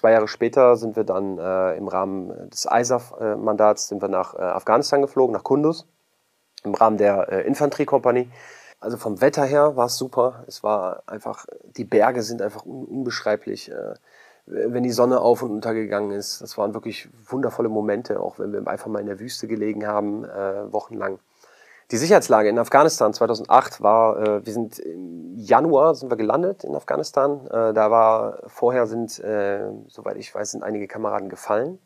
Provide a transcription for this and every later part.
Zwei Jahre später sind wir dann äh, im Rahmen des ISAF-Mandats sind wir nach äh, Afghanistan geflogen, nach Kunduz, im Rahmen der äh, Infanteriekompanie. Also vom Wetter her war es super. Es war einfach, die Berge sind einfach un unbeschreiblich. Äh, wenn die Sonne auf und untergegangen ist, das waren wirklich wundervolle Momente, auch wenn wir einfach mal in der Wüste gelegen haben, äh, wochenlang. Die Sicherheitslage in Afghanistan 2008 war, äh, wir sind im Januar sind wir gelandet in Afghanistan. Äh, da war vorher sind, äh, soweit ich weiß, sind einige Kameraden gefallen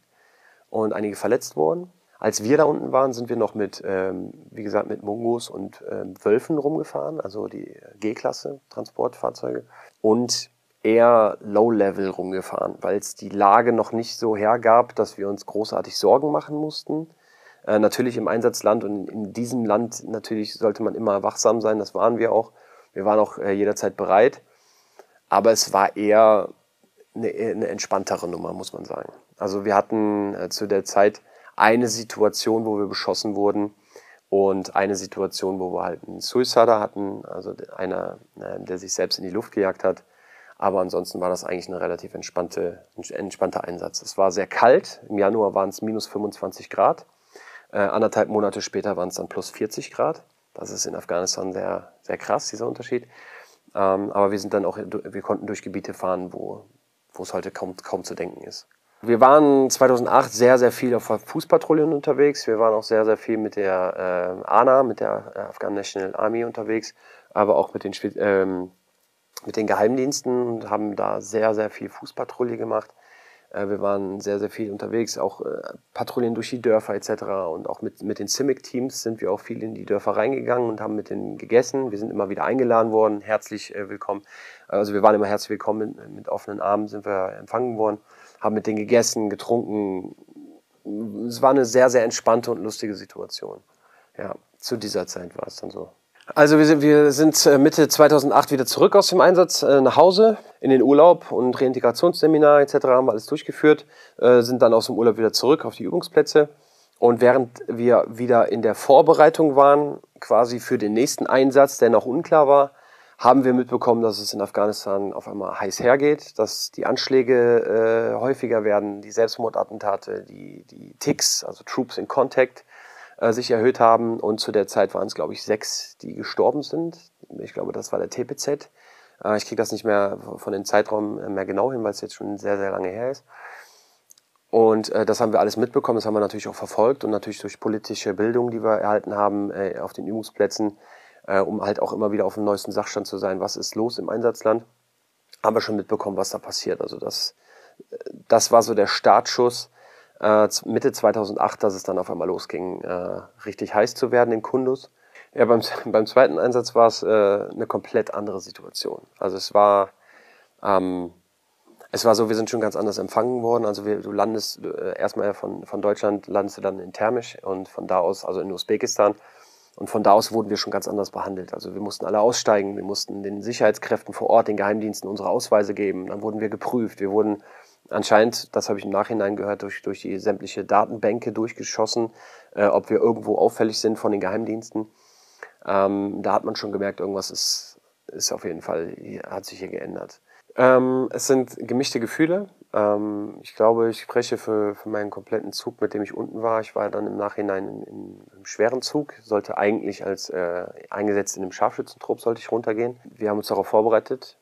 und einige verletzt worden. Als wir da unten waren, sind wir noch mit, ähm, wie gesagt, mit Mungos und ähm, Wölfen rumgefahren, also die G-Klasse Transportfahrzeuge und eher Low-Level rumgefahren, weil es die Lage noch nicht so hergab, dass wir uns großartig Sorgen machen mussten äh, natürlich im Einsatzland und in, diesem Land natürlich sollte man immer wachsam sein, das waren wir auch. Wir waren auch äh, jederzeit bereit, aber es war eher eine, eine entspanntere Nummer, muss man sagen. Also wir hatten äh, zu der Zeit eine Situation, wo wir beschossen wurden und eine Situation, wo wir halt einen Suicider hatten, also einer, äh, der sich selbst in die Luft gejagt hat. Aber ansonsten war das eigentlich ein relativ entspannte, entspannter Einsatz. Es war sehr kalt. Im Januar waren es minus 25 Grad. Äh, anderthalb Monate später waren es dann plus 40 Grad. Das ist in Afghanistan sehr, sehr krass, dieser Unterschied. Ähm, aber wir sind dann auch, wir konnten durch Gebiete fahren, wo, wo es heute kaum, kaum zu denken ist. Wir waren 2008 sehr, sehr viel auf Fußpatrouillen unterwegs. Wir waren auch sehr, sehr viel mit der äh, ANA, mit der äh, Afghan National Army unterwegs, aber auch mit den, ähm, mit den Geheimdiensten und haben da sehr, sehr viel Fußpatrouille gemacht. Äh, wir waren sehr, sehr viel unterwegs, auch äh, Patrouillen durch die Dörfer etc. Und auch mit, mit den CIMIC-Teams sind wir auch viel in die Dörfer reingegangen und haben mit denen gegessen. Wir sind immer wieder eingeladen worden, herzlich äh, willkommen. Also wir waren immer herzlich willkommen, mit offenen Armen sind wir empfangen worden, haben mit denen gegessen, getrunken. Es war eine sehr, sehr entspannte und lustige Situation. Ja, zu dieser Zeit war es dann so. Also wir sind, wir sind äh, Mitte 2008 wieder zurück aus dem Einsatz äh, nach Hause in den Urlaub und Reintegrationsseminar etc. haben wir alles durchgeführt, äh, sind dann aus dem Urlaub wieder zurück auf die Übungsplätze und während wir wieder in der Vorbereitung waren, quasi für den nächsten Einsatz, der noch unklar war, haben wir mitbekommen, dass es in Afghanistan auf einmal heiß hergeht, dass die Anschläge äh, häufiger werden, die Selbstmordattentate, die, die Ticks, also Troops in Contact, äh, sich erhöht haben. Und zu der Zeit waren es, glaube ich, sechs, die gestorben sind. Ich glaube, das war der TPZ. Äh, ich kriege das nicht mehr von dem Zeitraum mehr genau hin, weil es jetzt schon sehr, sehr lange her ist. Und äh, das haben wir alles mitbekommen, das haben wir natürlich auch verfolgt und natürlich durch politische Bildung, die wir erhalten haben äh, auf den Übungsplätzen, äh, um halt auch immer wieder auf dem neuesten Sachstand zu sein, was ist los im Einsatzland, haben wir schon mitbekommen, was da passiert. Also das, äh, das war so der Startschuss äh, Mitte 2008, dass es dann auf einmal losging, äh, richtig heiß zu werden in Kundus. Ja, beim, beim zweiten Einsatz war es äh, eine komplett andere Situation. Also es war, ähm, es war so, wir sind schon ganz anders empfangen worden. Also wir, du landest äh, erstmal von, von Deutschland, landest du dann in Termisch und von da aus, also in Usbekistan. Und von da aus wurden wir schon ganz anders behandelt. Also wir mussten alle aussteigen, wir mussten den Sicherheitskräften vor Ort, den Geheimdiensten unsere Ausweise geben. Dann wurden wir geprüft. Wir wurden anscheinend, das habe ich im Nachhinein gehört, durch, durch die sämtliche Datenbänke durchgeschossen, äh, ob wir irgendwo auffällig sind von den Geheimdiensten. Ähm, da hat man schon gemerkt, irgendwas ist, ist auf jeden Fall, hat sich hier geändert. Ähm, es sind gemischte Gefühle. Ähm, ich glaube, ich spreche für, für meinen kompletten Zug, mit dem ich unten war. Ich war dann im Nachhinein in, in, im schweren Zug, sollte eigentlich als äh, eingesetzt in einem Scharfschützentrupp sollte ich runtergehen. Wir haben uns darauf vorbereitet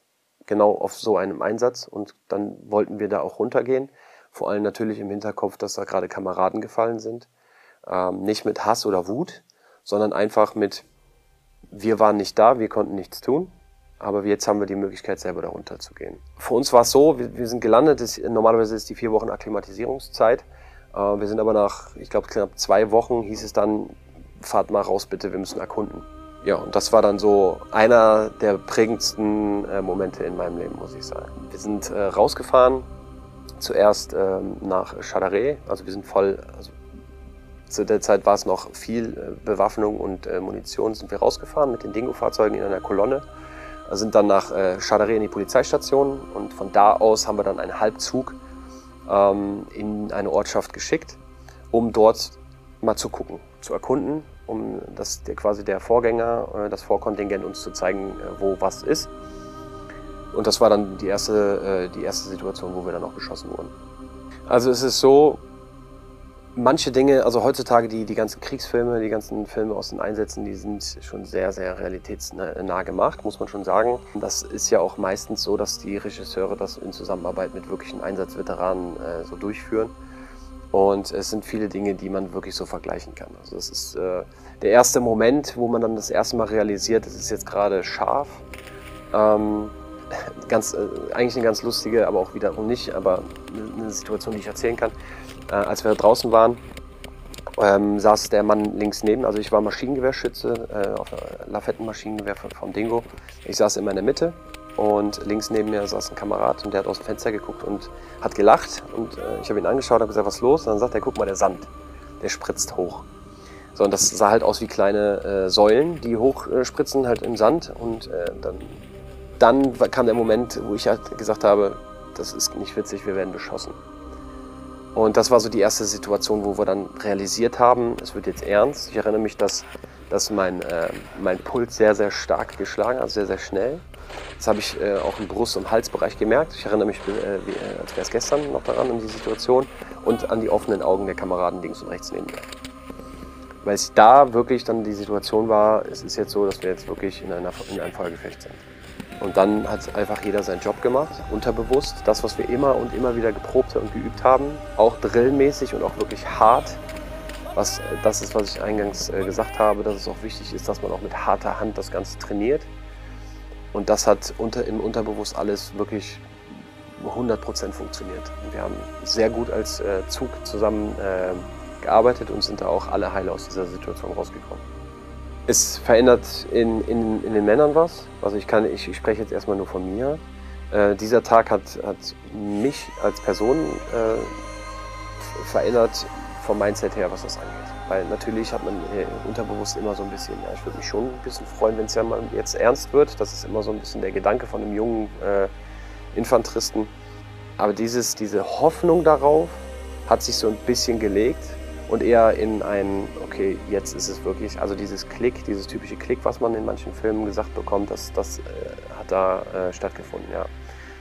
genau auf so einem Einsatz und dann wollten wir da auch runtergehen. Vor allem natürlich im Hinterkopf, dass da gerade Kameraden gefallen sind. Ähm, nicht mit Hass oder Wut, sondern einfach mit, wir waren nicht da, wir konnten nichts tun, aber jetzt haben wir die Möglichkeit, selber da runterzugehen. Für uns war es so, wir, wir sind gelandet, das, normalerweise ist die vier Wochen Akklimatisierungszeit. Äh, wir sind aber nach, ich glaube, knapp zwei Wochen hieß es dann, fahrt mal raus bitte, wir müssen erkunden ja, und das war dann so einer der prägendsten äh, Momente in meinem Leben, muss ich sagen. Wir sind äh, rausgefahren, zuerst ähm, nach Chadare, also wir sind voll, also zu der Zeit war es noch viel äh, Bewaffnung und äh, Munition, sind wir rausgefahren mit den Dingo-Fahrzeugen in einer Kolonne, sind dann nach äh, Chadare in die Polizeistation und von da aus haben wir dann einen Halbzug ähm, in eine Ortschaft geschickt, um dort mal zu gucken, zu erkunden, um das, der, quasi der Vorgänger, äh, das Vorkontingent uns zu zeigen, äh, wo was ist. Und das war dann die erste, äh, die erste Situation, wo wir dann auch beschossen wurden. Also es ist so, manche Dinge, also heutzutage die, die ganzen Kriegsfilme, die ganzen Filme aus den Einsätzen, die sind schon sehr, sehr realitätsnah gemacht, muss man schon sagen. Das ist ja auch meistens so, dass die Regisseure das in Zusammenarbeit mit wirklichen Einsatzveteranen so durchführen. Und es sind viele Dinge, die man wirklich so vergleichen kann. Also das ist äh, der erste Moment, wo man dann das erste Mal realisiert, es ist jetzt gerade scharf. Ähm, ganz, äh, eigentlich eine ganz lustige, aber auch wiederum nicht, aber eine Situation, die ich erzählen kann. Äh, als wir draußen waren, ähm, saß der Mann links neben, also ich war Maschinengewehrschütze äh, auf Lafetten-Maschinengewehr vom Dingo. Ich saß immer in der Mitte und links neben mir saß ein Kamerad und der hat aus dem Fenster geguckt und hat gelacht und äh, ich habe ihn angeschaut und gesagt, was ist los? Und dann sagt er, guck mal, der Sand, der spritzt hoch. So, und das sah halt aus wie kleine äh, Säulen, die hochspritzen halt im Sand und äh, dann dann kam der Moment, wo ich halt gesagt habe, das ist nicht witzig, wir werden beschossen. Und das war so die erste Situation, wo wir dann realisiert haben, es wird jetzt ernst. Ich erinnere mich, dass, dass mein, äh, mein Puls sehr, sehr stark geschlagen hat, also sehr, sehr schnell. Das habe ich äh, auch im Brust- und Halsbereich gemerkt. Ich erinnere mich, äh, äh, als wäre es gestern noch daran, an die Situation und an die offenen Augen der Kameraden links und rechts neben mir. Weil es da wirklich dann die Situation war, es ist jetzt so, dass wir jetzt wirklich in, einer, in einem Fallgefecht sind. Und dann hat einfach jeder seinen Job gemacht, unterbewusst. Das, was wir immer und immer wieder geprobt und geübt haben, auch drillmäßig und auch wirklich hart. Was, das ist, was ich eingangs äh, gesagt habe, dass es auch wichtig ist, dass man auch mit harter Hand das Ganze trainiert. Und das hat unter, im Unterbewusst alles wirklich 100% funktioniert. Wir haben sehr gut als äh, Zug zusammen äh, gearbeitet und sind da auch alle heile aus dieser Situation rausgekommen. Es verändert in, in, in den Männern was. Also ich kann, ich, ich spreche jetzt erstmal nur von mir. Äh, dieser Tag hat, hat mich als Person äh, verändert vom Mindset her, was das angeht. Weil natürlich hat man äh, unterbewusst immer so ein bisschen, ja, ich würde mich schon ein bisschen freuen, wenn es ja mal jetzt ernst wird. Das ist immer so ein bisschen der Gedanke von einem jungen äh, Infanteristen. Aber dieses, diese Hoffnung darauf hat sich so ein bisschen gelegt und eher in ein, okay, jetzt ist es wirklich, also dieses Klick, dieses typische Klick, was man in manchen Filmen gesagt bekommt, das, das äh, hat da äh, stattgefunden, ja.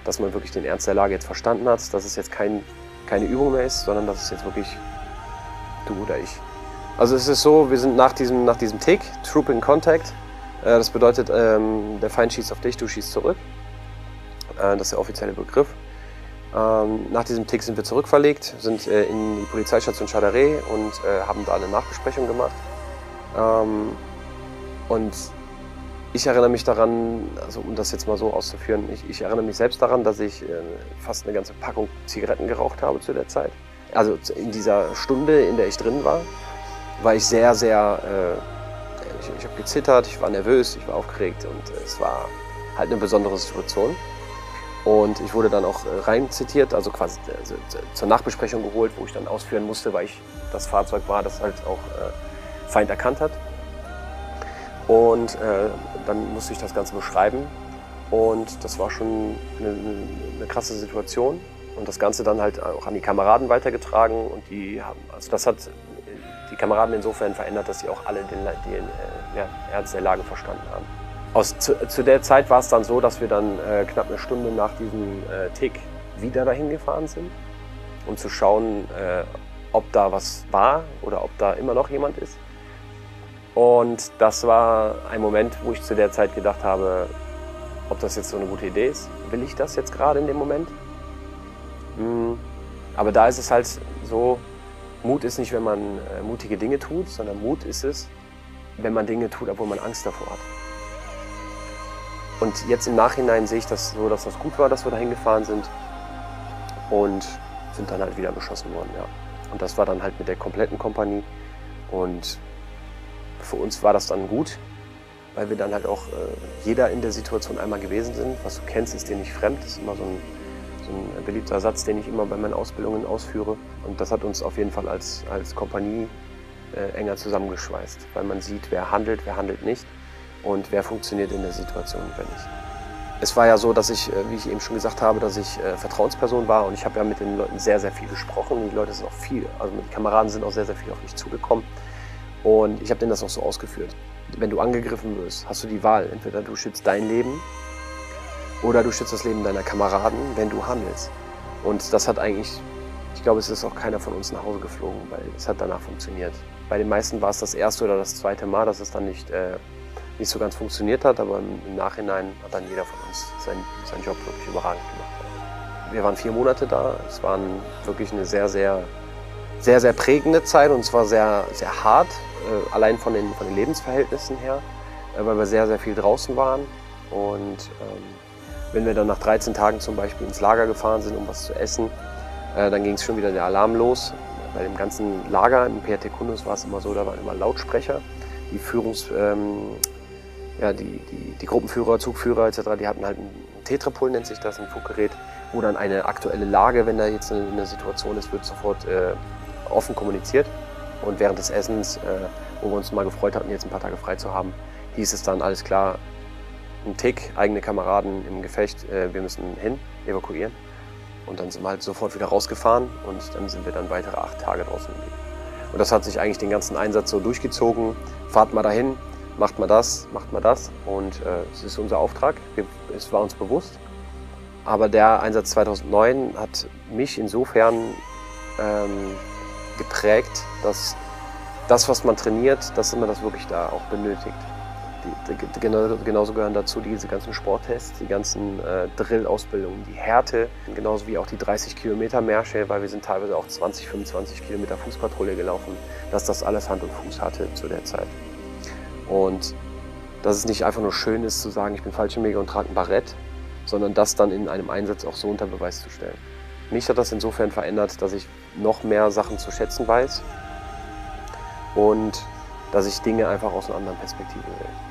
Dass man wirklich den Ernst der Lage jetzt verstanden hat, dass es jetzt kein, keine Übung mehr ist, sondern dass es jetzt wirklich du oder ich. Also es ist so, wir sind nach diesem, nach diesem Tick, Troop in Contact, äh, das bedeutet, ähm, der Feind schießt auf dich, du schießt zurück. Äh, das ist der offizielle Begriff. Ähm, nach diesem Tick sind wir zurückverlegt, sind äh, in die Polizeistation Chadare und haben da eine Nachbesprechung gemacht. Ähm, und ich erinnere mich daran, also um das jetzt mal so auszuführen, ich, ich erinnere mich selbst daran, dass ich äh, fast eine ganze Packung Zigaretten geraucht habe zu der Zeit. Also in dieser Stunde, in der ich drin war, war ich sehr, sehr, äh, ich, ich habe gezittert, ich war nervös, ich war aufgeregt und es war halt eine besondere Situation. Und ich wurde dann auch äh, rein zitiert, also quasi also zur Nachbesprechung geholt, wo ich dann ausführen musste, weil ich das Fahrzeug war, das halt auch äh, Feind erkannt hat. Und äh, dann musste ich das Ganze beschreiben. Und das war schon eine, eine, krasse Situation. Und das Ganze dann halt auch an die Kameraden weitergetragen. Und die haben, also das hat die Kameraden insofern verändert, dass sie auch alle den, den äh, ja, Ernst der Lage verstanden haben. Aus, zu, zu, der Zeit war es dann so, dass wir dann äh, knapp eine Stunde nach diesem äh, Tick wieder dahin gefahren sind, um zu schauen, äh, ob da was war oder ob da immer noch jemand ist. Und das war ein Moment, wo ich zu der Zeit gedacht habe, ob das jetzt so eine gute Idee ist. Will ich das jetzt gerade in dem Moment? Hm. Aber da ist es halt so, Mut ist nicht, wenn man äh, mutige Dinge tut, sondern Mut ist es, wenn man Dinge tut, obwohl man Angst davor hat. Und jetzt im Nachhinein sehe ich das so, dass das gut war, dass wir da hingefahren sind und sind dann halt wieder beschossen worden, ja. Und das war dann halt mit der kompletten Kompanie und für uns war das dann gut, weil wir dann halt auch äh, jeder in der Situation einmal gewesen sind. Was du kennst, ist dir nicht fremd. Das ist immer so ein, ein beliebter Satz, den ich immer bei meinen Ausbildungen ausführe. Und das hat uns auf jeden Fall als, als Kompanie äh, enger zusammengeschweißt, weil man sieht, wer handelt, wer handelt nicht und wer funktioniert in der Situation und wer nicht. Es war ja so, dass ich, äh, wie ich eben schon gesagt habe, dass ich äh, Vertrauensperson war und ich habe ja mit den Leuten sehr, sehr viel gesprochen. Die Leute sind auch viel, also die Kameraden sind auch sehr, sehr viel auf mich zugekommen und ich habe denen das auch so ausgeführt. Wenn du angegriffen wirst, hast du die Wahl. Entweder du schützt dein Leben oder du schützt das Leben deiner Kameraden, wenn du handelst. Und das hat eigentlich, ich glaube, es ist auch keiner von uns nach Hause geflogen, weil es hat danach funktioniert. Bei den meisten war es das erste oder das zweite Mal, dass es dann nicht, äh, nicht so ganz funktioniert hat, aber im, Nachhinein hat dann jeder von uns seinen, seinen Job wirklich überragend gemacht. Wir waren vier Monate da. Es war wirklich eine sehr, sehr, sehr, sehr prägende Zeit und es war sehr, sehr hart, äh, allein von den, von den Lebensverhältnissen her, äh, weil wir sehr, sehr viel draußen waren. Und ähm, wenn wir dann nach 13 Tagen zum Beispiel ins Lager gefahren sind, um was zu essen, äh, dann ging es schon wieder der Alarm los. Bei dem ganzen Lager im PRT Kundus war es immer so, da waren immer Lautsprecher. Die Führungs, ähm, ja, die, die, die Gruppenführer, Zugführer etc., die hatten halt ein Tetrapol, nennt sich das, ein Funkgerät, wo dann eine aktuelle Lage, wenn da jetzt eine, eine Situation ist, wird sofort äh, offen kommuniziert. Und während des Essens, äh, wo wir uns mal gefreut hatten, jetzt ein paar Tage frei zu haben, hieß es dann, alles klar, ein Tick, eigene Kameraden im Gefecht, äh, wir müssen hin, evakuieren. Und dann sind wir halt sofort wieder rausgefahren und dann sind wir dann weitere acht Tage draußen geblieben. Und das hat sich eigentlich den ganzen Einsatz so durchgezogen. Fahrt mal dahin, macht mal das, macht mal das. Und äh, es ist unser Auftrag, wir, es war uns bewusst. Aber der Einsatz 2009 hat mich insofern ähm, geprägt, dass das, was man trainiert, dass man das wirklich da auch benötigt die, genauso gehören dazu diese ganzen Sporttests, die ganzen äh, Drill-Ausbildungen, die Härte, genauso wie auch die 30 Kilometer Märsche, weil wir sind teilweise auch 20, 25 Kilometer Fußpatrouille gelaufen, dass das alles Hand und Fuß hatte zu der Zeit. Und dass es nicht einfach nur schön ist zu sagen, ich bin Fallschirmjäger und trage ein Barett, sondern das dann in einem Einsatz auch so unter Beweis zu stellen. Mich hat das insofern verändert, dass ich noch mehr Sachen zu schätzen weiß und dass ich Dinge einfach aus einer anderen Perspektive sehe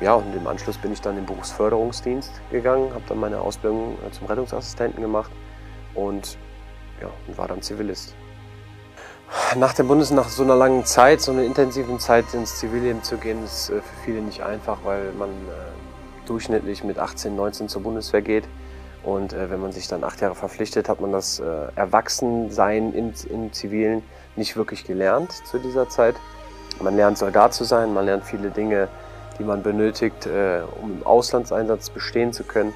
ja, und im Anschluss bin ich dann im Berufsförderungsdienst gegangen, habe dann meine Ausbildung äh, zum Rettungsassistenten gemacht und ja, und war dann Zivilist. Nach der Bundes, nach so einer langen Zeit, so einer intensiven Zeit ins Zivilleben zu gehen, ist äh, für viele nicht einfach, weil man äh, durchschnittlich mit 18, 19 zur Bundeswehr geht. Und wenn man sich dann acht Jahre verpflichtet, hat man das Erwachsensein im Zivilen nicht wirklich gelernt zu dieser Zeit. Man lernt Soldat zu sein, man lernt viele Dinge die man benötigt, äh, um im Auslandseinsatz bestehen zu können.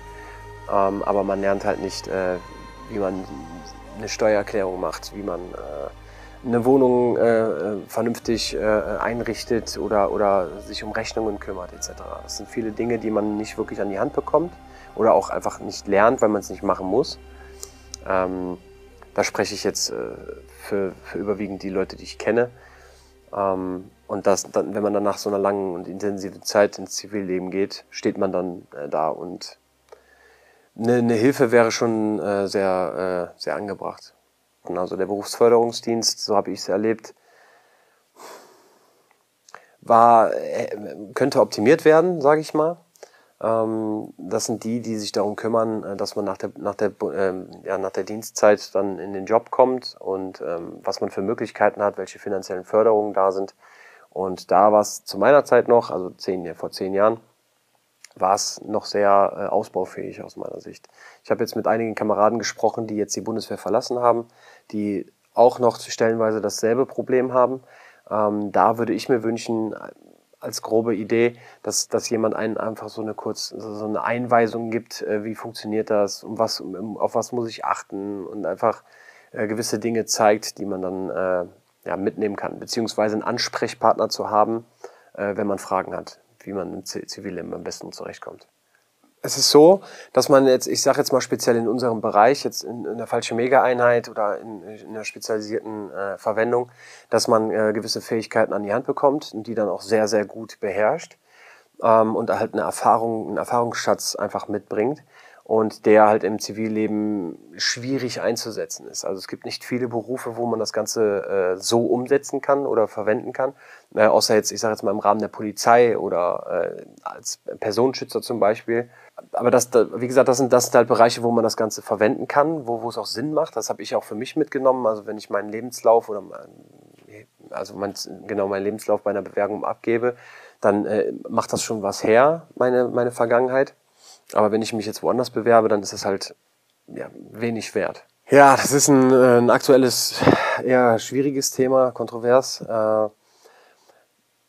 Ähm, aber man lernt halt nicht, äh, wie man eine Steuererklärung macht, wie man äh, eine Wohnung äh, vernünftig äh, einrichtet oder, oder sich um Rechnungen kümmert etc. Das sind viele Dinge, die man nicht wirklich an die Hand bekommt oder auch einfach nicht lernt, weil man es nicht machen muss. Ähm, da spreche ich jetzt äh, für, für überwiegend die Leute, die ich kenne. Ähm, und das, dann, wenn man dann nach so einer langen und intensiven Zeit ins Zivilleben geht, steht man dann äh, da und eine, eine, Hilfe wäre schon äh, sehr, äh, sehr angebracht. Und also der Berufsförderungsdienst, so habe ich es erlebt, war, äh, könnte optimiert werden, sage ich mal. Ähm, das sind die, die sich darum kümmern, äh, dass man nach der, nach, der, ähm, ja, nach der Dienstzeit dann in den Job kommt und ähm, was man für Möglichkeiten hat, welche finanziellen Förderungen da sind. Und da war es zu meiner Zeit noch, also zehn, vor zehn Jahren, war es noch sehr äh, ausbaufähig aus meiner Sicht. Ich habe jetzt mit einigen Kameraden gesprochen, die jetzt die Bundeswehr verlassen haben, die auch noch stellenweise dasselbe Problem haben. Ähm, da würde ich mir wünschen, als grobe Idee, dass, dass jemand einen einfach so eine kurz so eine Einweisung gibt, äh, wie funktioniert das, um was, um, auf was muss ich achten und einfach äh, gewisse Dinge zeigt, die man dann äh, ja, mitnehmen kann, beziehungsweise einen Ansprechpartner zu haben, äh, wenn man Fragen hat, wie man im Zivilleben am besten zurechtkommt. Es ist so, dass man jetzt, ich sage jetzt mal speziell in unserem Bereich, jetzt in, in der falschen Mega-Einheit oder in, in einer spezialisierten äh, Verwendung, dass man äh, gewisse Fähigkeiten an die Hand bekommt und die dann auch sehr, sehr gut beherrscht ähm, und halt eine Erfahrung, einen Erfahrungsschatz einfach mitbringt und der halt im Zivilleben schwierig einzusetzen ist. Also es gibt nicht viele Berufe, wo man das Ganze äh, so umsetzen kann oder verwenden kann, äh, außer jetzt, ich sage jetzt mal im Rahmen der Polizei oder äh, als Personenschützer zum Beispiel. Aber das, wie gesagt, das sind, das sind halt Bereiche, wo man das Ganze verwenden kann, wo, wo es auch Sinn macht. Das habe ich auch für mich mitgenommen. Also wenn ich meinen Lebenslauf oder also mein, genau meinen Lebenslauf bei einer Bewerbung abgebe, dann äh, macht das schon was her, meine, meine Vergangenheit. Aber wenn ich mich jetzt woanders bewerbe, dann ist es halt ja, wenig wert. Ja, das ist ein, äh, ein aktuelles, eher schwieriges Thema, kontrovers. Äh,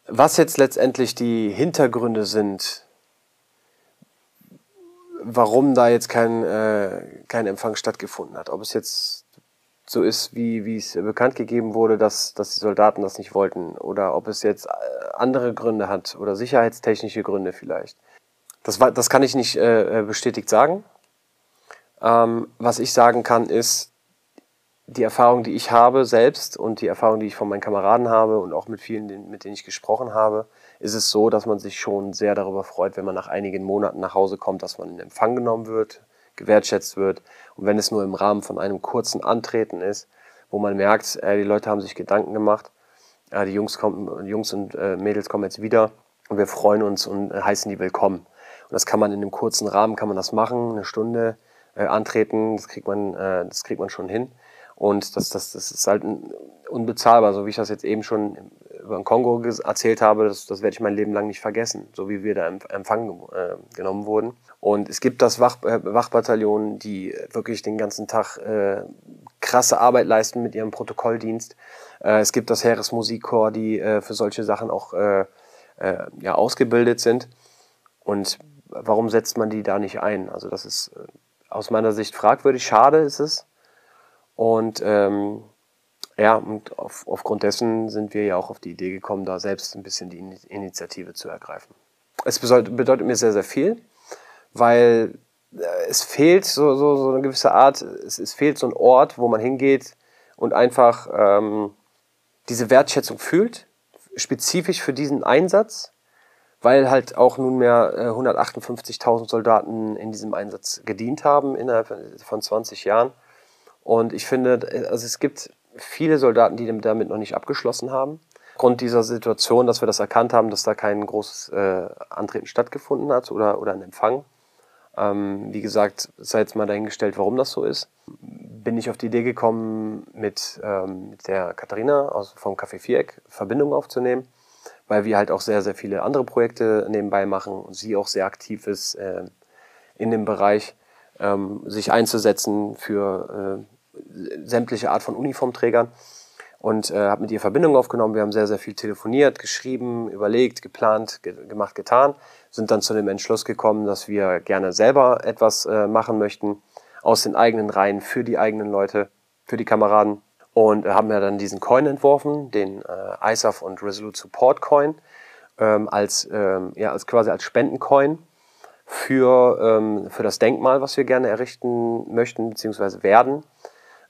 was jetzt letztendlich die Hintergründe sind, warum da jetzt kein, äh, kein Empfang stattgefunden hat. Ob es jetzt so ist, wie, wie es bekannt gegeben wurde, dass, dass die Soldaten das nicht wollten oder ob es jetzt andere Gründe hat oder sicherheitstechnische Gründe vielleicht. Das, war, das kann ich nicht äh, äh, bestätigt sagen. Ähm, was ich sagen kann, ist, die Erfahrung, die ich habe selbst und die Erfahrung, die ich von meinen Kameraden habe und auch mit vielen, mit denen ich gesprochen habe, ist es so, dass man sich schon sehr darüber freut, wenn man nach einigen Monaten nach Hause kommt, dass man in Empfang genommen wird, gewertschätzt wird. Und wenn es nur im Rahmen von einem kurzen Antreten ist, wo man merkt, äh, die Leute haben sich Gedanken gemacht, äh, die Jungs, kommen, Jungs und äh, Mädels kommen jetzt wieder und wir freuen uns und heißen die willkommen. Und das kann man in einem kurzen Rahmen, kann man das machen, eine Stunde äh, antreten, das kriegt man, äh, das kriegt man schon hin. Und das, das, das ist halt unbezahlbar, so wie ich das jetzt eben schon über den Kongo erzählt habe, das, das werde ich mein Leben lang nicht vergessen, so wie wir da empfangen äh, genommen wurden. Und es gibt das Wach, äh, Wachbataillon, die wirklich den ganzen Tag äh, krasse Arbeit leisten mit ihrem Protokolldienst. Äh, es gibt das Heeresmusikchor, die äh, für solche Sachen auch äh, äh, ja, ausgebildet sind. Und warum setzt man die da nicht ein? Also das ist äh, aus meiner Sicht fragwürdig. Schade ist es. Und ähm, ja, und auf, aufgrund dessen sind wir ja auch auf die Idee gekommen, da selbst ein bisschen die Initiative zu ergreifen. Es bedeutet, mir sehr, sehr viel weil äh, es fehlt so, so, so eine gewisse Art, es, es fehlt so ein Ort, wo man hingeht und einfach ähm, diese Wertschätzung fühlt, spezifisch für diesen Einsatz, weil halt auch nunmehr äh, 158.000 Soldaten in diesem Einsatz gedient haben innerhalb von 20 Jahren. Und ich finde, also es gibt viele Soldaten, die damit noch nicht abgeschlossen haben. Aufgrund dieser Situation, dass wir das erkannt haben, dass da kein großes äh, Antreten stattgefunden hat oder, oder ein Empfang, ähm, wie gesagt, sei jetzt mal dahingestellt, warum das so ist. Bin ich auf die Idee gekommen, mit, ähm, mit der Katharina aus, vom Café Viereck Verbindung aufzunehmen, weil wir halt auch sehr, sehr viele andere Projekte nebenbei machen und sie auch sehr aktiv ist äh, in dem Bereich, ähm, sich einzusetzen für äh, sämtliche Art von Uniformträgern und äh, habe mit ihr Verbindung aufgenommen. Wir haben sehr, sehr viel telefoniert, geschrieben, überlegt, geplant, ge gemacht, getan. Sind dann zu dem Entschluss gekommen, dass wir gerne selber etwas äh, machen möchten aus den eigenen Reihen für die eigenen Leute, für die Kameraden. Und haben ja dann diesen Coin entworfen, den äh, ISAF und Resolute Support Coin, ähm, als, ähm, ja, als quasi als Spendencoin für, ähm, für das Denkmal, was wir gerne errichten möchten, beziehungsweise werden.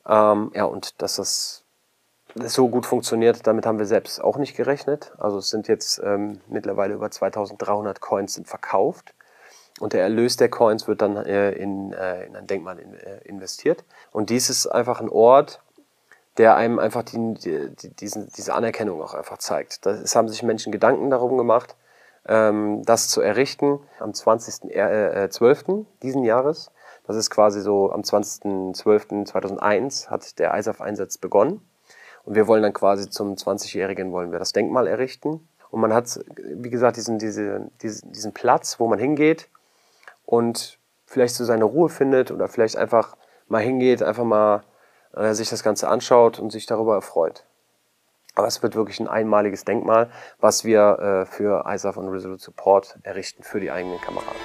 Ähm, ja, und dass das so gut funktioniert, damit haben wir selbst auch nicht gerechnet. Also es sind jetzt ähm, mittlerweile über 2300 Coins sind verkauft und der Erlös der Coins wird dann äh, in, äh, in ein Denkmal äh, investiert. Und dies ist einfach ein Ort, der einem einfach die, die, diesen, diese Anerkennung auch einfach zeigt. Es haben sich Menschen Gedanken darum gemacht, ähm, das zu errichten am 20.12. Äh, äh diesen Jahres. Das ist quasi so am 20.12.2001 hat der ISAF-Einsatz begonnen. Und wir wollen dann quasi zum 20-Jährigen wollen wir das Denkmal errichten. Und man hat, wie gesagt, diesen, diese, diesen, diesen Platz, wo man hingeht und vielleicht so seine Ruhe findet oder vielleicht einfach mal hingeht, einfach mal äh, sich das Ganze anschaut und sich darüber erfreut. Aber es wird wirklich ein einmaliges Denkmal, was wir äh, für ISAF und Resolute Support errichten für die eigenen Kameraden.